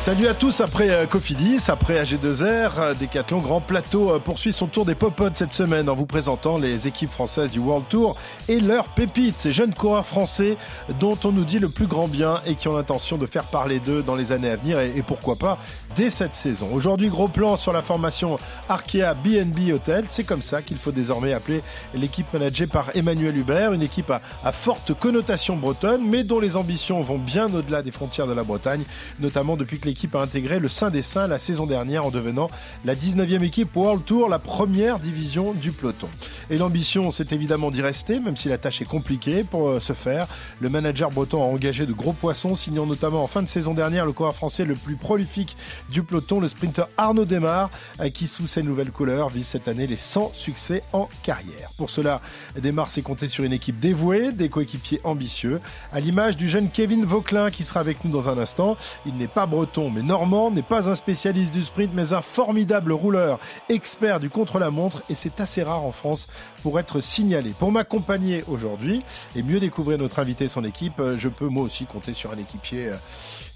Salut à tous, après euh, Cofidis, après AG2R, euh, Decathlon Grand Plateau euh, poursuit son tour des popotes cette semaine en vous présentant les équipes françaises du World Tour et leurs pépites, ces jeunes coureurs français dont on nous dit le plus grand bien et qui ont l'intention de faire parler d'eux dans les années à venir et, pourquoi pas dès cette saison. Aujourd'hui, gros plan sur la formation Arkea BNB Hotel. C'est comme ça qu'il faut désormais appeler l'équipe managée par Emmanuel Hubert, une équipe à, forte connotation bretonne, mais dont les ambitions vont bien au-delà des frontières de la Bretagne, notamment depuis que l'équipe a intégré le Saint des Saints la saison dernière en devenant la 19e équipe World Tour, la première division du peloton. Et l'ambition, c'est évidemment d'y rester, même si la tâche est compliquée. Pour euh, ce faire, le manager breton a engagé de gros poissons, signant notamment en fin de saison dernière le coureur français le plus prolifique du peloton, le sprinter Arnaud Desmar, qui sous ses nouvelles couleurs vise cette année les 100 succès en carrière. Pour cela, Desmar s'est compté sur une équipe dévouée, des coéquipiers ambitieux, à l'image du jeune Kevin Vauclin qui sera avec nous dans un instant. Il n'est pas breton mais normand, n'est pas un spécialiste du sprint mais un formidable rouleur, expert du contre-la-montre et c'est assez rare en France pour être signalé. Pour m'accompagner aujourd'hui et mieux découvrir notre invité et son équipe, je peux moi aussi compter sur un équipier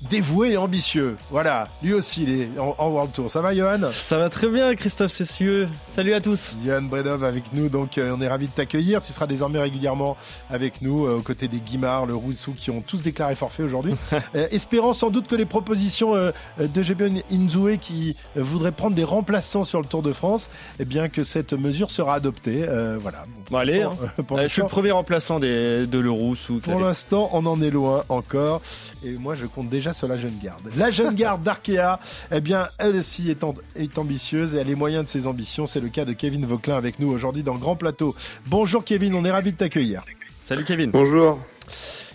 dévoué et ambitieux. Voilà, lui aussi il est en, en World Tour. Ça va Johan Ça va très bien Christophe Cessieux. Salut à tous. Johan Bredov avec nous, donc euh, on est ravi de t'accueillir. Tu seras désormais régulièrement avec nous euh, aux côtés des Guimard, le Roussou qui ont tous déclaré forfait aujourd'hui. euh, espérant sans doute que les propositions euh, de Gebion Inzoué qui voudrait prendre des remplaçants sur le Tour de France, eh bien que cette mesure sera adoptée. Voilà. Bon, allez, hein. pour je suis le premier remplaçant des, de l'Eurous. ou Pour l'instant, on en est loin encore. Et moi, je compte déjà sur la jeune garde. La jeune garde d'Arkea, eh bien, elle aussi est, en- est ambitieuse et elle a les moyens de ses ambitions. C'est le cas de Kevin Vauclin avec nous aujourd'hui dans le Grand Plateau. Bonjour Kevin, on est ravi de t'accueillir. Salut Kevin. Bonjour.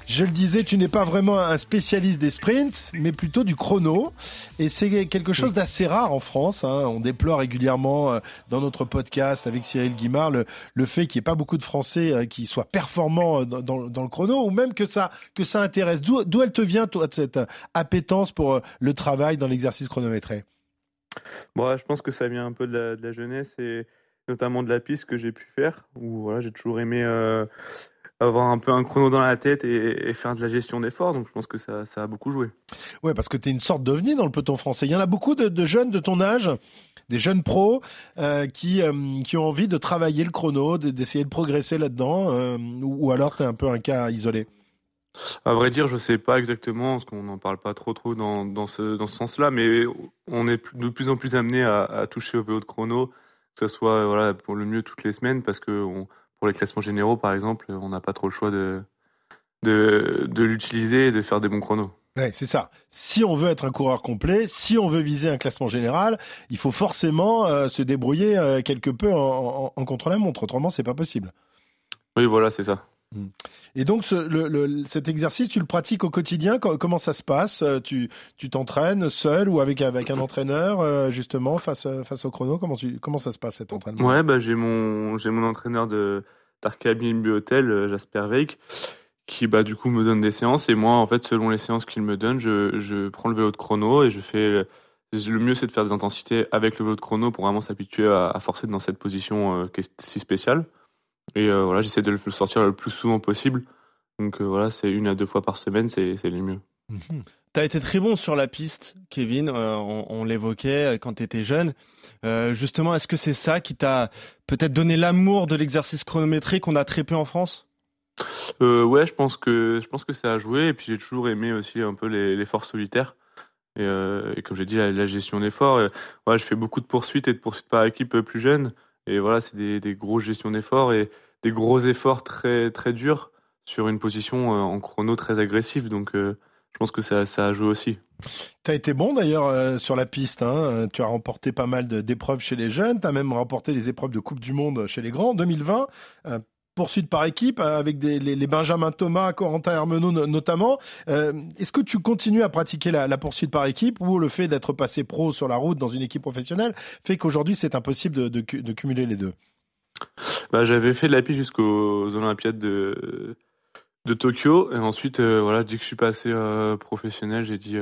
Je le disais, tu n'es pas vraiment un spécialiste des sprints, mais plutôt du chrono. Et c'est quelque chose d'assez rare en France. hein. On déplore régulièrement euh, dans notre podcast avec Cyril Guimard le, fait qu'il n'y ait pas beaucoup de Français euh, qui soient performants euh, dans, le chrono, ou même que ça, que ça intéresse. D'où elle te vient, toi, cette appétence pour le travail dans l'exercice chronométré? Bon, je pense que ça vient un peu de la, de la jeunesse et notamment de la piste que j'ai pu faire, où voilà, j'ai toujours aimé euh, avoir un peu un chrono dans la tête et, et faire de la gestion d'efforts. Donc je pense que ça, ça a beaucoup joué. Ouais, parce que tu es une sorte d'ovni dans le peloton français. Il y en a beaucoup de, de jeunes de ton âge, des jeunes pros, euh, qui, euh, qui ont envie de travailler le chrono, de- d'essayer de progresser là-dedans, euh, ou, ou alors tu es un peu un cas isolé. À vrai dire, je sais pas exactement, parce qu'on n'en parle pas trop trop dans, dans ce, dans ce sens-là, mais on est de plus en plus amené à, à toucher au vélo de chrono, que ce soit voilà, pour le mieux toutes les semaines, parce que on- pour les classements généraux, par exemple, on n'a pas trop le choix de, de, de l'utiliser et de faire des bons chronos. Ouais, c'est ça. Si on veut être un coureur complet, si on veut viser un classement général, il faut forcément euh, se débrouiller euh, quelque peu en, en- en contre-la-montre. Autrement, c'est pas possible. Oui, voilà, c'est ça. Et donc, cet exercice, tu le pratiques au quotidien? Co- Comment ça se passe? Euh, Tu t'entraînes seul ou avec, avec un entraîneur, euh, justement, face, face au chrono? Comment, comment ça se passe cet entraînement? Ouais, bah, j'ai mon, mon entraîneur de d'Arca BNB Hotel, euh, Jasper Veik, qui bah, du coup me donne des séances. Et moi, en fait, selon les séances qu'il me donne, je, je prends le vélo de chrono et je fais. Le, mieux, c'est de faire des intensités avec le vélo de chrono pour vraiment s'habituer à, forcer dans cette position qui est si spéciale. Et euh, voilà, j'essaie de le sortir le plus souvent possible. Donc euh, voilà, c'est une à deux fois par semaine, c'est le mieux. Mhm. Tu as été très bon sur la piste, Kevin. euh, on on l'évoquait quand tu étais jeune. Justement, est-ce que c'est ça qui t'a peut-être donné l'amour de l'exercice chronométrique qu'on a très peu en France? Ouais, je pense que je pense que ça a joué. Et puis j'ai toujours aimé aussi un peu les- l'effort solitaire. Et, et comme j'ai dit, la, la gestion d'efforts. Voilà, je fais beaucoup de poursuites et de poursuites par équipe plus jeune. Et voilà, c'est des, des grosses gestions d'efforts et des gros efforts très très durs sur une position euh, en chrono très agressive. Donc euh, je pense que ça, ça a joué aussi. Tu as été bon d'ailleurs euh, sur la piste. hein. Tu as remporté pas mal d'épreuves chez les jeunes. Tu as même remporté les épreuves de Coupe du Monde chez les grands en 2020. Euh, poursuite par équipe euh, avec les, Benjamin Thomas, Corentin Hermenot no- notamment. Euh, Est-ce que tu continues à pratiquer la, poursuite par équipe ou le fait d'être passé pro sur la route dans une équipe professionnelle fait qu'aujourd'hui c'est impossible de, de cu- de cumuler les deux? Bah, j'avais fait de la piste jusqu'aux Olympiades de, Tokyo. Et ensuite, euh, voilà, dès que je suis passé professionnel, j'ai dit,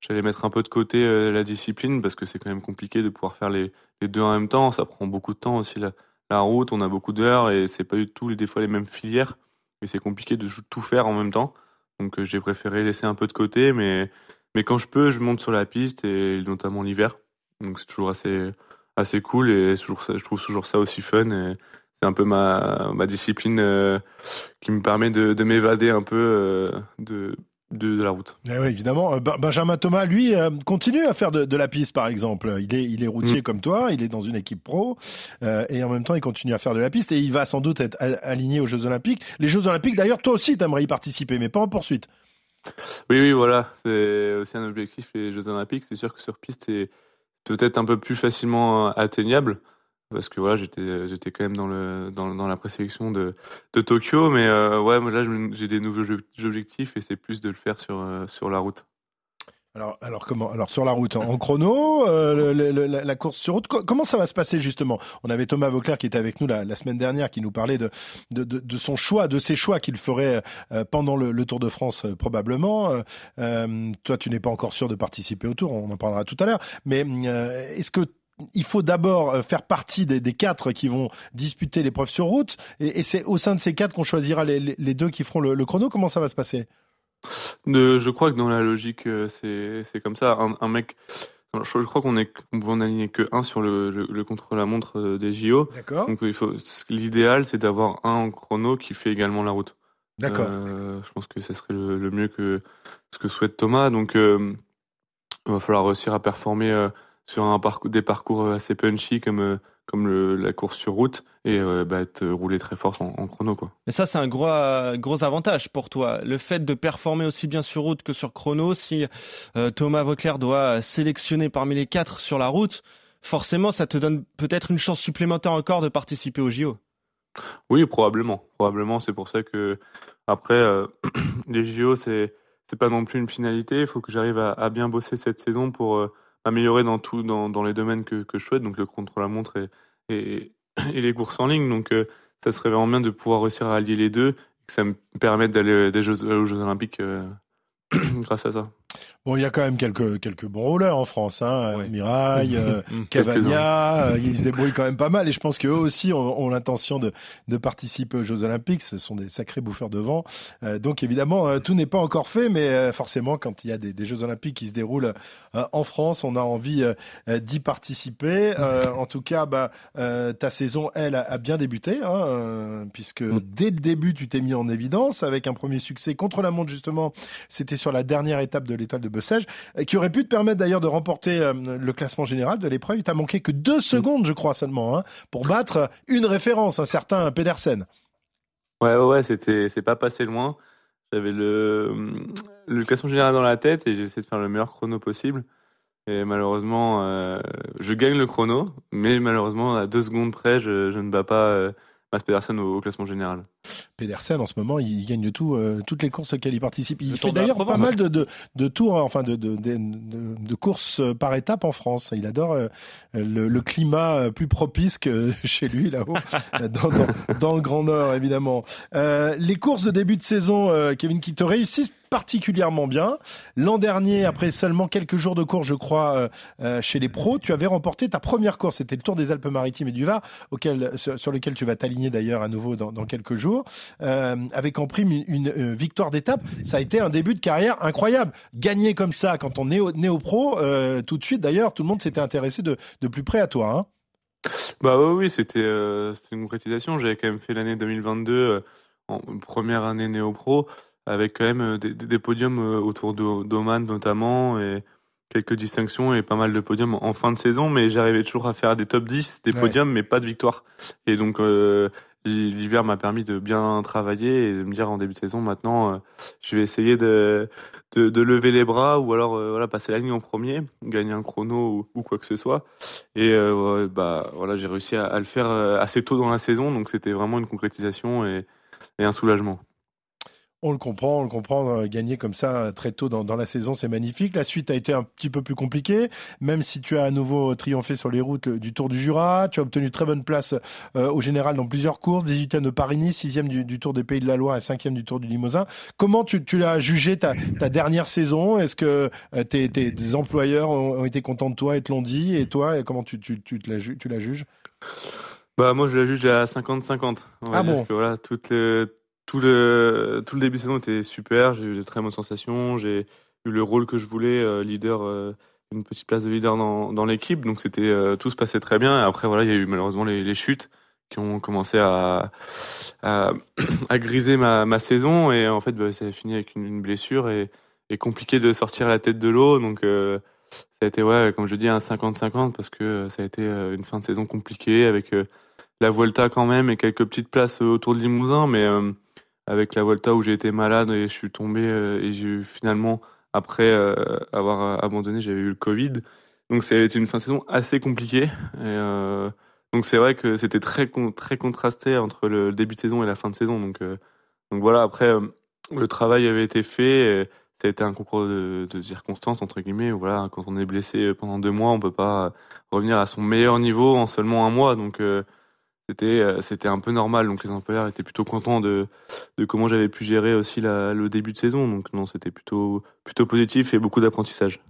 j'allais mettre un peu de côté la discipline parce que c'est quand même compliqué de pouvoir faire les, les, deux en même temps. Ça prend beaucoup de temps aussi la, route, on a beaucoup d'heures et c'est pas du tout des fois les mêmes filières. Et c'est compliqué de tout faire en même temps. Donc j'ai préféré laisser un peu de côté, mais, mais quand je peux, je monte sur la piste et notamment l'hiver. Donc c'est toujours assez, assez cool et toujours je trouve toujours ça aussi fun. Et c'est un peu ma, ma discipline euh, qui me permet de, de m'évader un peu euh, de, de, la route. Eh oui, évidemment. Euh, Benjamin Thomas, lui, continue à faire de, de, la piste, par exemple. Il est, il est routier mm. comme toi, il est dans une équipe pro, et en même temps, il continue à faire de la piste, et il va sans doute être aligné aux Jeux Olympiques. Les Jeux Olympiques, d'ailleurs, toi aussi, tu aimerais y participer, mais pas en poursuite. Oui, oui, voilà. C'est aussi un objectif, les Jeux Olympiques. C'est sûr que sur piste, c'est peut-être un peu plus facilement atteignable parce que voilà j'étais quand même dans la présélection de de Tokyo mais euh, ouais là j'ai des nouveaux objectifs et c'est plus de le faire sur euh, sur la route alors, alors comment Alors sur la route, en chrono, euh, la, course sur route, comment ça va se passer justement? On avait Thomas Vauclair qui était avec nous la, semaine dernière, qui nous parlait de, son choix, de ses choix qu'il ferait pendant le, Tour de France probablement. toi, tu n'es pas encore sûr de participer au Tour, on en parlera tout à l'heure. Mais est-ce que il faut d'abord euh, faire partie des, quatre qui vont disputer l'épreuve sur route, et, c'est au sein de ces quatre qu'on choisira les, deux qui feront le, chrono. Comment ça va se passer? Je crois que dans la logique, euh, c'est comme ça. Un, mec, je, crois qu'on est peut en aligner que un sur le, contre-la-montre euh, des JO. D'accord. Donc il faut. L'idéal, c'est d'avoir un en chrono qui fait également la route. D'accord. je pense que ce serait le, mieux que ce que souhaite Thomas. Donc il va falloir réussir à performer sur un parcours, des parcours euh, assez punchy comme euh, comme le, la course sur route et euh, bah, être roulé très fort en, chrono quoi. Mais ça c'est un gros gros avantage pour toi, le fait de performer aussi bien sur route que sur chrono. Si Thomas Vauclair doit sélectionner parmi les quatre sur la route, forcément ça te donne peut-être une chance supplémentaire encore de participer au JO. Oui probablement, probablement c'est pour ça que après les JO c'est c'est pas non plus une finalité, il faut que j'arrive à, à, bien bosser cette saison pour améliorer dans tout, dans, les domaines que, que je souhaite, donc le contre-la-montre et, les courses en ligne. Donc, euh, ça serait vraiment bien de pouvoir réussir à allier les deux et que ça me permette d'aller aux Jeux Olympiques euh, grâce à ça. Bon, il y a quand même quelques, quelques bons rouleurs en France, hein. Mirail, euh, Cavagna, euh, ils se débrouillent quand même pas mal et je pense qu'eux aussi ont, l'intention de, de, participer aux Jeux Olympiques. Ce sont des sacrés bouffeurs de vent. Euh, donc évidemment, euh, tout n'est pas encore fait, mais forcément, quand il y a des, des, Jeux Olympiques qui se déroulent en France, on a envie d'y participer. en tout cas, bah, ta saison, elle, a, bien débuté, hein, puisque mm. dès le début, tu t'es mis en évidence avec un premier succès contre la montre, justement. C'était sur la dernière étape de l'étoile de Bessèges, qui aurait pu te permettre d'ailleurs de remporter euh, le classement général de l'épreuve. Il t'a manqué que deux secondes, je crois seulement, hein, pour battre une référence, un certain Pedersen. Ouais, ouais, c'était, c'est pas passé loin. J'avais le, le classement général dans la tête et j'ai essayé de faire le meilleur chrono possible. Et malheureusement, euh, je gagne le chrono, mais malheureusement, à deux secondes près, je, je ne bats pas euh, Pedersen au, classement général. Pedersen, en ce moment, il gagne tout, euh, toutes les courses auxquelles il participe. Il fait d'ailleurs pas mal de, de, de tours, hein, enfin de, de, courses par étapes en France. Il adore euh, le, le, climat plus propice que chez lui, là-haut, dans, dans, dans, le Grand Nord, évidemment. Euh, les courses de début de saison, Kevin, qui te réussissent particulièrement bien. L'an dernier, après seulement quelques jours de course, je crois, euh, euh, chez les pros, tu avais remporté ta première course. C'était le Tour des Alpes-Maritimes et du Var, auquel, sur, lequel tu vas t'aligner d'ailleurs à nouveau dans, quelques jours, euh, avec en prime une, victoire d'étape. Ça a été un début de carrière incroyable. Gagner comme ça quand on est au, né au pro, tout de suite d'ailleurs, tout le monde s'était intéressé de, plus près à toi. Hein. Bah oui, oui c'était une concrétisation. J'avais quand même fait l'année 2022 en première année néo-pro avec quand même euh, des, des podiums euh, autour d'Oman notamment et quelques distinctions et pas mal de podiums en fin de saison, mais j'arrivais toujours à faire des top 10, des podiums, mais pas de victoire. Et donc euh, l'hiver m'a permis de bien travailler et de me dire en début de saison maintenant, je vais essayer de, lever les bras ou alors voilà passer la ligne en premier, gagner un chrono ou, quoi que ce soit. Et bah voilà, j'ai réussi à, le faire assez tôt dans la saison, donc c'était vraiment une concrétisation et un soulagement. On le comprend, on le comprend. Euh, gagner comme ça euh, très tôt dans, la saison, c'est magnifique. La suite a été un petit peu plus compliquée, même si tu as à nouveau triomphé sur les routes euh, du Tour du Jura. Tu as obtenu très bonne place au général dans plusieurs courses, 18e de Paris-Nice, 6e du, Tour des Pays de la Loire et 5e du Tour du Limousin. Comment tu, tu l'as jugé ta, dernière saison? Est-ce que tes, tes, employeurs ont, été contents de toi et te l'ont dit? Et toi, comment tu, tu, tu, la, tu la juges? Bah moi je la juge à 50-50. Ah bon? Voilà, toutes les tout le, tout le début de saison était super. J'ai eu de très bonnes sensations. J'ai eu le rôle que je voulais, euh, leader, euh, une petite place de leader dans, dans l'équipe. Donc c'était euh, tout se passait très bien. Et après voilà, il y a eu malheureusement les, chutes qui ont commencé à, à, griser ma, ma, saison. Et en fait, bah, ça a fini avec une, blessure et, et, compliqué de sortir la tête de l'eau. Donc ça a été ouais, comme je dis, un 50-50 parce que ça a été une fin de saison compliquée avec la Volta quand même et quelques petites places autour de Limousin, mais avec la Volta où j'ai été malade et je suis tombé euh, et j'ai eu finalement après euh, avoir abandonné j'avais eu le Covid. Donc ça a été une fin de saison assez compliquée. Euh, donc c'est vrai que c'était très très contrasté entre le début de saison et la fin de saison. Donc donc voilà après le travail avait été fait ça a été un concours de, circonstances entre guillemets. Voilà quand on est blessé pendant deux mois on peut pas revenir à son meilleur niveau en seulement un mois. Donc euh, c'était un peu normal. Donc les employeurs étaient plutôt contents de, de comment j'avais pu gérer aussi la, le début de saison. Donc non, c'était plutôt plutôt positif et beaucoup d'apprentissage.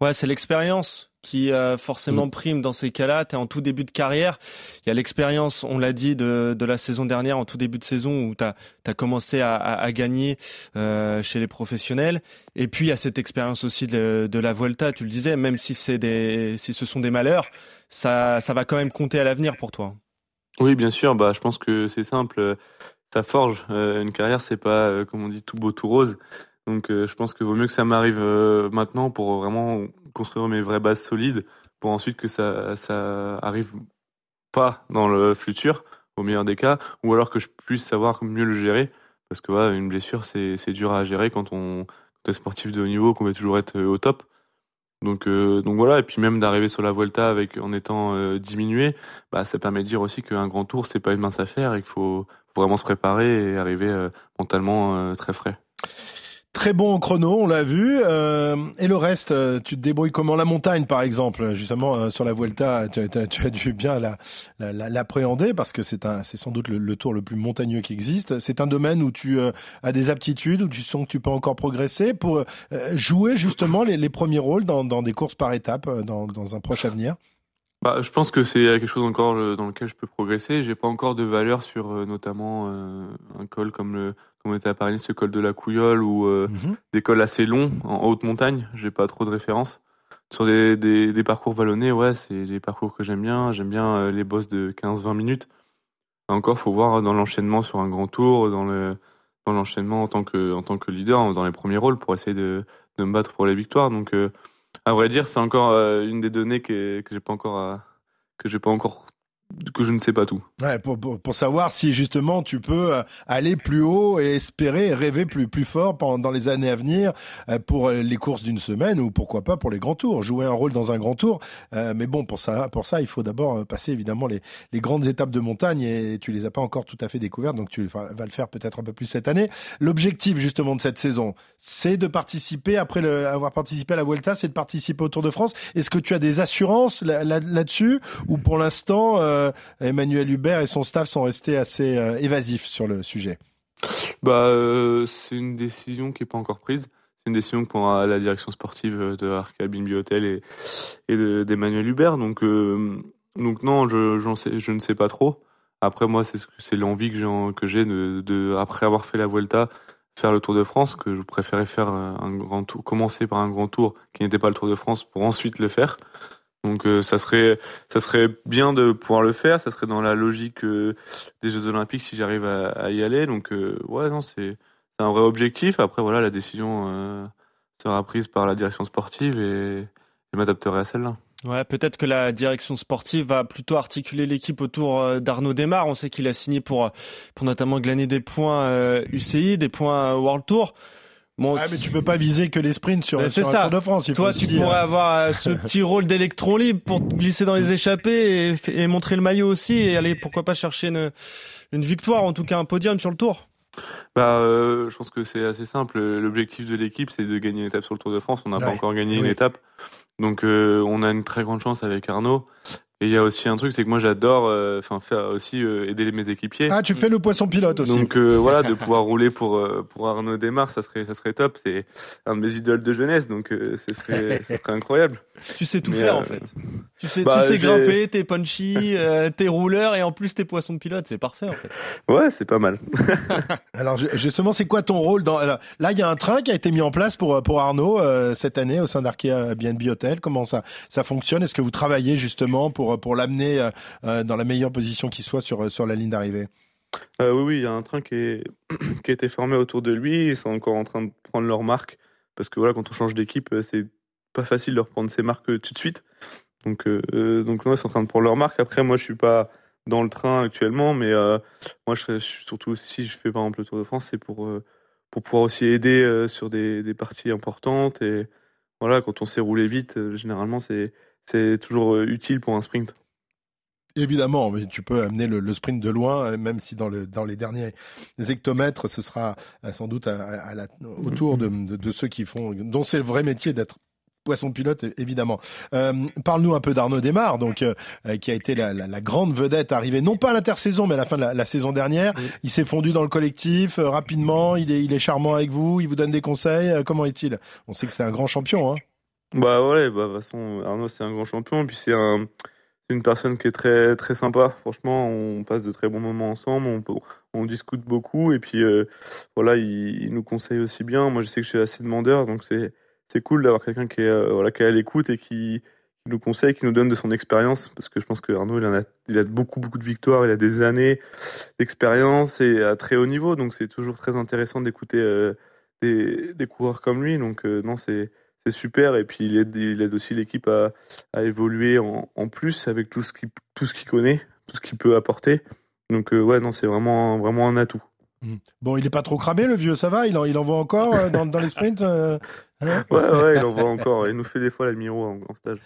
Ouais, c'est l'expérience qui euh, forcément mm. prime dans ces cas-là. Tu es en tout début de carrière. Il y a l'expérience, on l'a dit, de, de, la saison dernière, en tout début de saison, où tu as, commencé à, à, gagner euh, chez les professionnels. Et puis, il y a cette expérience aussi de, de la Volta, tu le disais, même si, des, si ce sont des malheurs, ça, ça va quand même compter à l'avenir pour toi. Oui, bien sûr. Bah, je pense que c'est simple. Ça forge. Euh, une carrière, c'est pas, euh, comme on dit, tout beau, tout rose. Donc, euh, je pense qu'il vaut mieux que ça m'arrive maintenant pour vraiment construire mes vraies bases solides, pour ensuite que ça, ça arrive pas dans le futur, au meilleur des cas, ou alors que je puisse savoir mieux le gérer. Parce que voilà, une blessure, c'est dur à gérer quand on, quand on est sportif de haut niveau, qu'on veut toujours être au top. Donc, euh, donc voilà, et puis même d'arriver sur la Volta avec en étant euh, diminué, bah, ça permet de dire aussi qu'un grand tour, c'est pas une mince affaire et qu'il faut, vraiment se préparer et arriver euh, mentalement très frais. Très bon chrono, on l'a vu. Euh, et le reste, euh, tu te débrouilles comment? La montagne, par exemple, justement, euh, sur la Vuelta, tu, as dû bien l'appréhender parce que c'est sans doute le, tour le plus montagneux qui existe. C'est un domaine où tu as des aptitudes, où tu sens que tu peux encore progresser pour jouer justement les, premiers rôles dans, des courses par étapes dans, dans un proche avenir? Bah, je pense que c'est quelque chose encore dans lequel je peux progresser. J'ai pas encore de valeur sur notamment un col comme le on était à Paris, ce col de la Couillole ou euh, mhm. des cols assez longs en haute montagne. J'ai pas trop de références. Sur des, des, parcours vallonnés, ouais, c'est des parcours que j'aime bien. J'aime bien euh, les bosses de 15-20 minutes. Encore, faut voir dans l'enchaînement sur un grand tour, dans le dans l'enchaînement en tant que en tant que leader, dans les premiers rôles pour essayer de, de me battre pour les victoires. Donc, euh, à vrai dire, c'est encore une des données que que j'ai pas encore que j'ai pas encore que je ne sais pas tout. Pour, savoir si justement tu peux euh, aller plus haut et espérer rêver plus, plus fort pendant les années à venir euh, pour les courses d'une semaine ou pourquoi pas pour les grands tours, jouer un rôle dans un grand tour. Euh, mais bon, pour ça, pour ça, il faut d'abord passer évidemment les, les, grandes étapes de montagne et tu les as pas encore tout à fait découvertes, donc tu vas le faire peut-être un peu plus cette année. L'objectif justement de cette saison, c'est de participer après avoir participé à la Vuelta, c'est de participer au Tour de France. Est-ce que tu as des assurances là-dessus ou pour l'instant euh, Emmanuel Hubert et son staff sont restés assez euh, évasifs sur le sujet bah, euh, C'est une décision qui n'est pas encore prise. C'est une décision que prendra la direction sportive de Arcabine Biotel et, et d'Emmanuel Hubert. Donc, donc non, je, ne sais pas trop. Après, moi, c'est l'envie que j'ai de, de, après avoir fait la Vuelta, faire le Tour de France, que je préférais faire un grand tour, commencer par un grand tour qui n'était pas le Tour de France pour ensuite le faire. Donc euh, ça serait ça serait bien de pouvoir le faire, ça serait dans la logique euh, des Jeux Olympiques si j'arrive à, y aller. Donc euh, ouais non c'est un vrai objectif. Après voilà la décision sera prise par la direction sportive et je m'adapterai à celle-là. Ouais, peut-être que la direction sportive va plutôt articuler l'équipe autour d'Arnaud Desmar. On sait qu'il a signé pour, pour notamment glaner des points UCI, des points World Tour. Bon, ah, mais tu peux pas viser que les sprints sur, sur ça. Tour de France. Toi, tu pourrais avoir euh, ce petit rôle d'électron libre pour glisser dans les échappées et, et, montrer le maillot aussi et aller pourquoi pas chercher une, une victoire, en tout cas un podium sur le Tour. bah, euh, je pense que c'est assez simple. L'objectif de l'équipe, c'est de gagner une étape sur le Tour de France. On n'a pas encore gagné une étape. Donc, euh, on a une très grande chance avec Arnaud. Et il y a aussi un truc, c'est que moi j'adore, euh, faire aussi euh, aider mes équipiers. Ah, tu fais le poisson pilote aussi. Donc euh, voilà, de pouvoir rouler pour pour Arnaud Desmar, ça serait ça serait top. C'est un de mes idoles de jeunesse, donc ce serait, serait incroyable. Tu sais tout faire en fait. Tu sais, bah, tu sais grimper, t'es punchy, t'es rouleur et en plus t'es poisson pilote, c'est parfait en fait. Ouais, c'est pas mal. Alors justement, c'est quoi ton rôle dans là il y a un train qui a été mis en place pour pour Arnaud cette année au sein d'Arkea BNB Hotel. Comment ça ça fonctionne? Est-ce que vous travaillez justement pour pour, l'amener euh, euh, dans la meilleure position qui soit sur, sur la ligne d'arrivée euh, oui, il y a un train qui, est, qui a été formé autour de lui. Ils sont encore en train de prendre leur marque. Parce que voilà, quand on change d'équipe, c'est pas facile de reprendre ses marques tout de suite. Donc, donc ils sont en train de prendre leur marque. Après, moi, je suis pas dans le train actuellement, mais moi, je serais surtout si je fais par exemple le Tour de France, c'est pour, pour pouvoir aussi aider sur des, des, parties importantes. Et voilà, quand on sait rouler vite, généralement, c'est c'est toujours euh, utile pour un sprint. Évidemment, mais tu peux amener le, sprint de loin, euh, même si dans, le, dans les derniers hectomètres, ce sera euh, sans doute à, autour de, de, ceux qui font, dont c'est le vrai métier d'être poisson pilote, évidemment. Parle-nous un peu d'Arnaud Desmar, donc qui a été la, grande vedette arrivée, non pas à l'intersaison, mais à la fin de la, saison dernière. Il s'est fondu dans le collectif rapidement. Il est, il est charmant avec vous. Il vous donne des conseils. comment est-il? On sait que c'est un grand champion. Hein. Bah ouais, bah de toute façon, Arnaud c'est un grand champion, puis c'est un, une personne qui est très très sympa. Franchement, on passe de très bons moments ensemble, on, discute beaucoup, et puis euh, voilà, il, nous conseille aussi bien. Moi, je sais que je suis assez demandeur, donc c'est cool d'avoir quelqu'un qui est euh, voilà qui à l'écoute et qui, nous conseille, qui nous donne de son expérience, parce que je pense que Arnaud il a il a beaucoup beaucoup de victoires, il a des années d'expérience et à très haut niveau, donc c'est toujours très intéressant d'écouter euh, des, des coureurs comme lui. Donc non, c'est super. Et puis, il aide, il aide aussi l'équipe à, évoluer en, plus avec tout ce qu'il connaît, tout ce qu'il peut apporter. Donc, euh, ouais, non, c'est vraiment, vraiment un atout. Mmh. Bon, il est pas trop cramé, le vieux, ça va? Il en, il encore euh, dans, les sprints euh, ouais, ouais, il en voit encore. Il nous fait des fois la miro en, stage.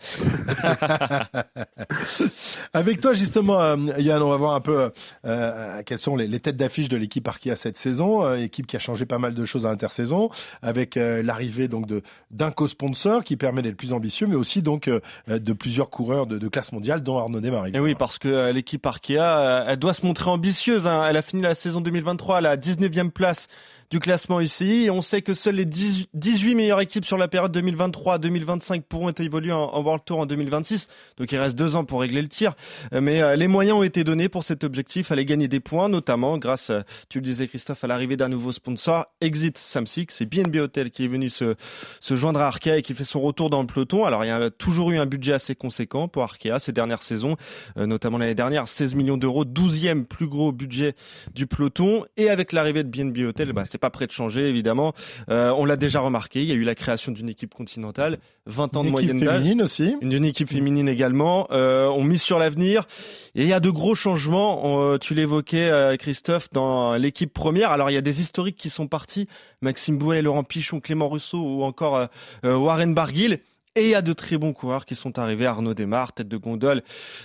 Avec toi, justement, euh, Yann, on va voir un peu euh, quelles sont les, têtes d'affiche de l'équipe Arkea cette saison. Euh, équipe qui a changé pas mal de choses à l'intersaison, avec l'arrivée donc de d'un co-sponsor qui permet d'être plus ambitieux, mais aussi donc de plusieurs coureurs de, classe mondiale, dont Arnaud Desmarais. Et oui, parce que l'équipe Arkea, elle doit se montrer ambitieuse. Hein. Elle a fini la saison 2023 à la 19e place du classement ici. on sait que seules les 18 meilleures équipes sur la période 2023-2025 pourront être évoluées en, World Tour en 2026. Donc il reste deux ans pour régler le tir. Euh, mais euh, les moyens ont été donnés pour cet objectif, aller gagner des points, notamment grâce, euh, tu le disais Christophe, à l'arrivée d'un nouveau sponsor, Exit Samsic. C'est BNB Hotel qui est venu se, se joindre à Arkea et qui fait son retour dans le peloton. Alors il y a toujours eu un budget assez conséquent pour Arkea ces dernières saisons, notamment l'année dernière, 16 millions d'euros, 12e plus gros budget du peloton. Et avec l'arrivée de BNB Hotel, bah, c'est pas prêt de changer évidemment. Euh, on l'a déjà remarqué, il y a eu la création d'une équipe continentale, 20 ans de moyenne d'âge. féminine aussi. Une, équipe féminine également. Euh, on mise sur l'avenir. Et il y a de gros changements. Euh, tu l'évoquais, Christophe, dans l'équipe première. Alors il y a des historiques qui sont partis. Maxime Bouet, Laurent Pichon, Clément Rousseau ou encore Warren Barguil. Et il y a de très bons coureurs qui sont arrivés. Arnaud Desmar, tête de gondole.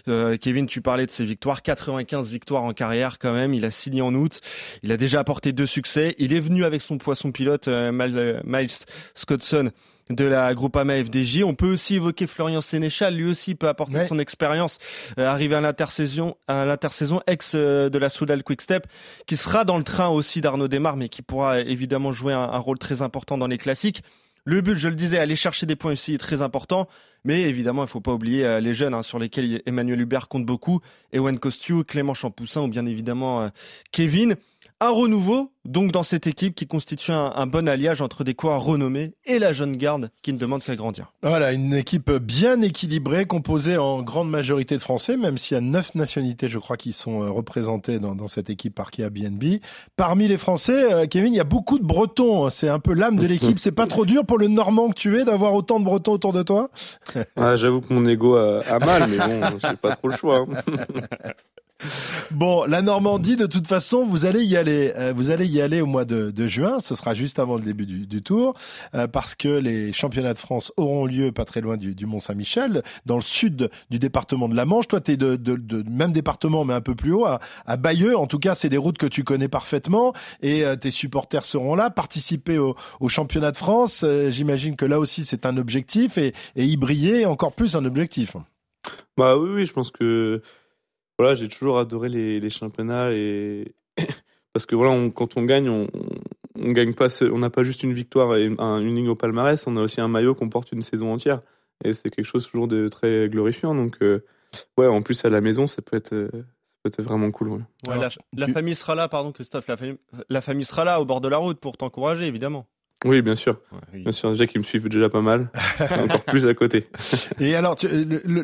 Euh, Kevin, tu parlais de ses victoires. 95 victoires en carrière quand même. Il a signé en août. Il a déjà apporté deux succès. Il est venu avec son poisson pilote, euh, euh, Miles Scottson de la Groupama FDJ. On peut aussi évoquer Florian Sénéchal, lui aussi peut apporter son expérience, arrivé à l'intersaison, à l'intersaison ex de la Soudal Quickstep, qui sera dans le train aussi d'Arnaud Desmar, mais qui pourra évidemment jouer un, rôle très important dans les classiques. Le but, je le disais, aller chercher des points ici est très important. Mais évidemment, il ne faut pas oublier euh, les jeunes hein, sur lesquels Emmanuel Hubert compte beaucoup. Ewan Costu, Clément Champoussin ou bien évidemment euh, Kevin. Un renouveau, donc, dans cette équipe qui constitue un, bon alliage entre des coureurs renommés et la jeune garde qui ne demande qu'à grandir. Voilà, une équipe bien équilibrée, composée en grande majorité de Français, même s'il y a neuf nationalités, je crois, qui sont euh, représentées dans, cette équipe par Kia BNB. Parmi les Français, Kevin, il y a beaucoup de Bretons. Hein. C'est un peu l'âme de l'équipe. C'est pas trop dur pour le Normand que tu es d'avoir autant de Bretons autour de toi? Ah, J'avoue que mon ego a, mal, mais bon, j'ai pas trop le choix. Hein. Bon, la Normandie, de toute façon, vous allez y aller. Euh, vous allez y aller au mois de, juin. Ce sera juste avant le début du, tour, euh, parce que les championnats de France auront lieu pas très loin du, Mont-Saint-Michel, dans le sud du département de la Manche. Toi, tu es de, même département, mais un peu plus haut, à, Bayeux. En tout cas, c'est des routes que tu connais parfaitement, et euh, tes supporters seront là. Participer au, au championnat de France, j'imagine que là aussi, c'est un objectif, et, et y briller, encore plus un objectif. Bah oui, oui, je pense que voilà, j'ai toujours adoré les, les championnats et parce que voilà, quand on gagne, on, on gagne pas, on n'a pas juste une victoire et une ligne au palmarès, on a aussi un maillot qu'on porte une saison entière et c'est quelque chose toujours de très glorifiant. Donc euh, ouais, en plus à la maison, ça peut être euh, ça peut être vraiment cool. Ouais. la, famille sera là, pardon Christophe, la famille, la famille sera là au bord de la route pour t'encourager évidemment. Oui, bien sûr. Bien sûr, déjà qu'ils me suivent déjà pas mal, encore plus à côté. Et alors,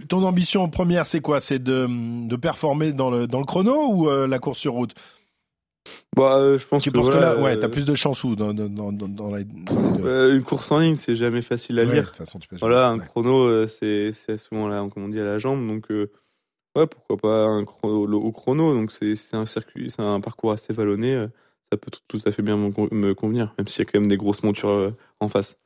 ton ambition première, c'est quoi? C'est de, de, performer dans le, dans le chrono ou euh, la course sur route? Bah, euh, je pense tu que, penses que là, ouais, t'as euh, plus de chance ou dans, dans, dans, dans les Une course en ligne, c'est jamais facile à lire. Façon, tu peux voilà, un chrono, c'est souvent là, comme on dit, à la jambe, donc ouais, pourquoi pas un chrono, au chrono. Donc c'est un circuit, c'est un parcours assez vallonné ça peut tout à fait bien me convenir, même s'il y a quand même des grosses montures euh, en face.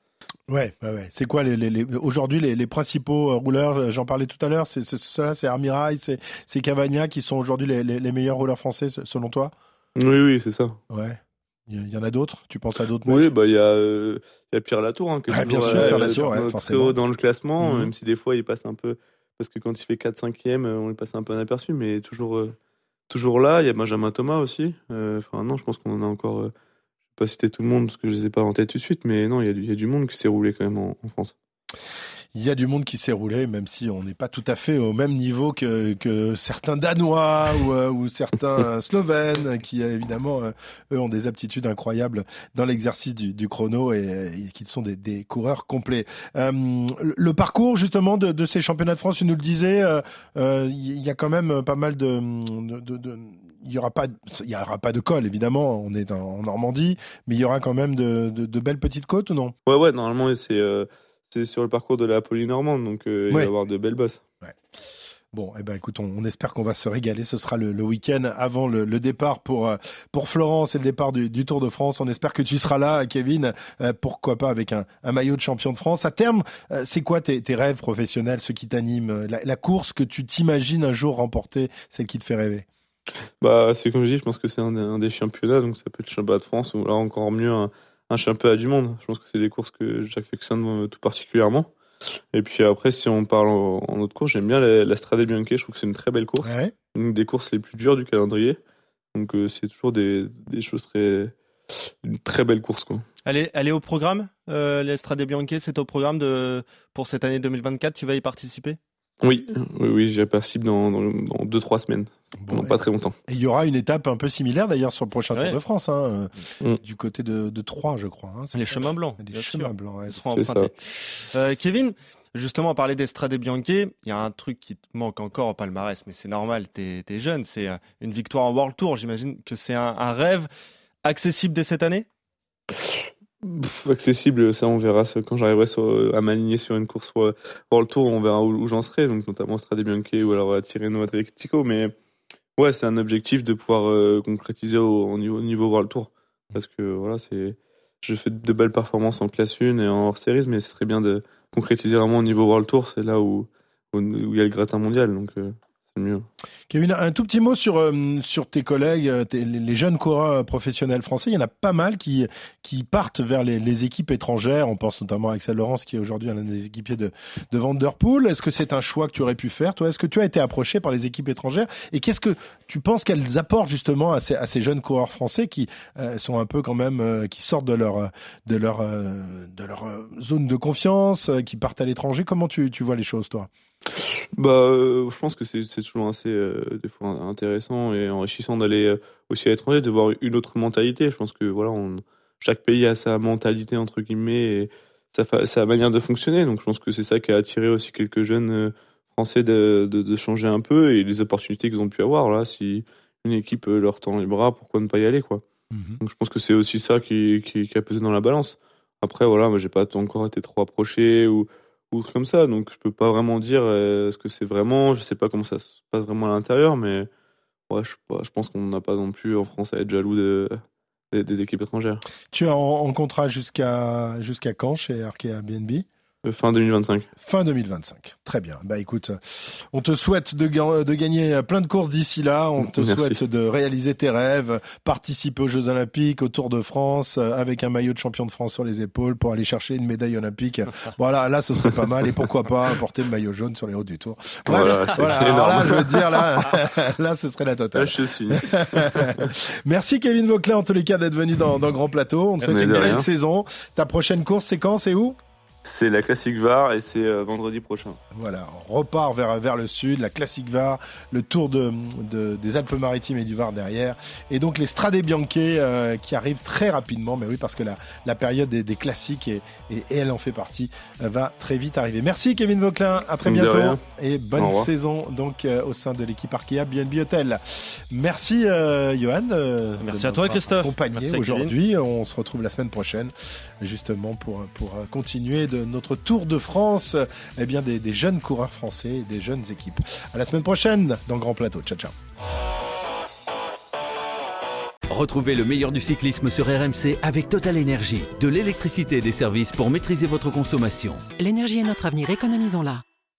Ouais, ouais, ouais. C'est quoi les, les, aujourd'hui les, les, principaux euh, rouleurs euh, J'en parlais tout à l'heure. C'est cela, c'est Armirail, c'est Cavagna qui sont aujourd'hui les, meilleurs rouleurs français selon toi? Oui, oui, c'est ça. Ouais. Il y en a d'autres? Tu penses à d'autres Oui, bah il y a, euh, y a Pierre Latour, hein, qui est bien sûr, Pierre Latour, ouais, haut dans le classement, mhm. même si des fois il passe un peu parce que quand il fait 4-5e, on lui passe un peu inaperçu, mais toujours toujours là. Il y a Benjamin Thomas aussi. Euh, enfin, non, je pense qu'on en a encore. Euh, je ne vais pas citer tout le monde parce que je ne les ai pas en tout de suite, mais non, il y a du monde qui s'est roulé quand même en France il y a du monde qui s'est roulé, même si on n'est pas tout à fait au même niveau que, que certains Danois ou, euh, ou certains Slovènes, qui évidemment, euh, eux, ont des aptitudes incroyables dans l'exercice du, du, chrono et, et qui sont des, des coureurs complets. Euh, le parcours, justement, de, de, ces championnats de France, tu nous le disais, il y a quand même pas mal de... il n'y aura, pas, il y aura pas de col, évidemment, on est en Normandie, mais il y aura quand même de, de belles petites côtes ou non? Ouais, ouais, normalement, c'est c'est sur le parcours de la Polynormande, donc euh, il va y avoir de belles bosses. Bon, eh ben, écoute, on, espère qu'on va se régaler. Ce sera le, week-end avant le, départ pour, euh, pour Florence et le départ du, Tour de France. On espère que tu seras là, Kevin. Euh, pourquoi pas avec un, maillot de champion de France. À terme, c'est quoi tes, rêves professionnels, ceux qui t'animent la, course que tu t'imagines un jour remporter, celle qui te fait rêver? Bah, c'est comme je dis, je pense que c'est un, des championnats, donc ça peut être le championnat de France ou là encore mieux un, un championnat du monde. Je pense que c'est des courses que j'affectionne tout particulièrement. Et puis après, si on parle en, autre course, j'aime bien la, la Strade Bianche. Je trouve que c'est une très belle course. Une des courses les plus dures du calendrier. Donc euh, c'est toujours des, des, choses très. Une très belle course. Quoi. Elle, est, elle est au programme euh, L'Estrade Bianche, c'est au programme de, pour cette année 2024 Tu vas y participer? Oui, oui, oui j'y participe dans, dans, dans deux, trois semaines. Bon, pas très longtemps. Et il y aura une étape un peu similaire d'ailleurs sur le prochain Tour de France, hein, mm. du côté de, de Troyes, je crois. Hein, les chemins blancs. Les chemins blancs, euh, Kevin, justement, parler d'Estrade Bianche, il y a un truc qui te manque encore au palmarès, mais c'est normal, tu es, jeune, c'est euh, une victoire en World Tour. J'imagine que c'est un, un rêve accessible dès cette année? Accessible, ça on verra quand j'arriverai à m'aligner sur une course pour, le tour, on verra où, j'en serai, donc notamment Strade Bianche ou alors Tirreno Adriatico, mais ouais, c'est un objectif de pouvoir euh, concrétiser au, niveau, niveau World Tour, parce que voilà, c'est je fais de belles performances en classe 1 et en hors série, mais ce serait bien de concrétiser vraiment au niveau World Tour, c'est là où, où, il y a le gratin mondial, donc euh, mieux. Kevin, un tout petit mot sur, euh, sur tes collègues, euh, les jeunes coureurs professionnels français. Il y en a pas mal qui, qui partent vers les, équipes étrangères. On pense notamment à Axel Laurence, qui est aujourd'hui un des équipiers de, de Vanderpool. Est-ce que c'est un choix que tu aurais pu faire, toi? Est-ce que tu as été approché par les équipes étrangères? Et qu'est-ce que tu penses qu'elles apportent justement à ces, à ces jeunes coureurs français qui euh, sont un peu quand même, qui sortent de leur, de leur, de leur zone de confiance, qui partent à l'étranger? Comment tu, tu vois les choses, toi? Bah, euh, je pense que c'est toujours assez euh, des fois intéressant et enrichissant d'aller euh, aussi à l'étranger, de voir une autre mentalité. Je pense que voilà, on, chaque pays a sa mentalité entre guillemets et sa, sa manière de fonctionner. Donc je pense que c'est ça qui a attiré aussi quelques jeunes français de, de, de changer un peu et les opportunités qu'ils ont pu avoir. Là, si une équipe leur tend les bras, pourquoi ne pas y aller quoi? Mmh Donc je pense que c'est aussi ça qui, qui, qui, a pesé dans la balance. Après voilà, moi j'ai pas encore été trop approché ou ou comme ça. Donc je peux pas vraiment dire euh, ce que c'est vraiment. Je sais pas comment ça se passe vraiment à l'intérieur, mais ouais, je, pense qu'on n'a pas non plus en France à être jaloux de, des, équipes étrangères. Tu es en, contrat jusqu'à jusqu'à quand chez Arkea BNB fin 2025. Fin 2025. Très bien. Bah écoute, on te souhaite de, de gagner plein de courses d'ici là. On te souhaite de réaliser tes rêves, participer aux Jeux Olympiques, au Tour de France, euh, avec un maillot de champion de France sur les épaules pour aller chercher une médaille olympique. voilà, là, ce serait pas mal. Et pourquoi pas porter le maillot jaune sur les routes du Tour. voilà, Alors là, je veux dire, là, là, ce serait la totale. Là, je suis. Merci Kevin Vauclair en tous les cas d'être venu dans, dans Grand Plateau. On te souhaite une belle saison. Ta prochaine course, c'est quand, c'est où? C'est la classique VAR et c'est euh, vendredi prochain. Voilà, on repart vers, vers le sud, la classique VAR, le tour de, des Alpes-Maritimes et du Var derrière. Et donc les Strade Bianche euh, qui arrivent très rapidement, mais oui, parce que la, la période des, classiques, et, et, elle en fait partie, euh, va très vite arriver. Merci Kevin Vauclin, à très bientôt. Et bonne saison donc au sein de l'équipe Arkea BNB Hotel. Merci Johan. Merci à toi Christophe. Accompagné aujourd'hui. On se retrouve la semaine prochaine justement pour, pour continuer de notre Tour de France, eh bien des, des jeunes coureurs français et des jeunes équipes. À la semaine prochaine dans Grand Plateau. Ciao ciao. Retrouvez le meilleur du cyclisme sur RMC avec Total Énergie. De l'électricité et des services pour maîtriser votre consommation. L'énergie est notre avenir, économisons-la.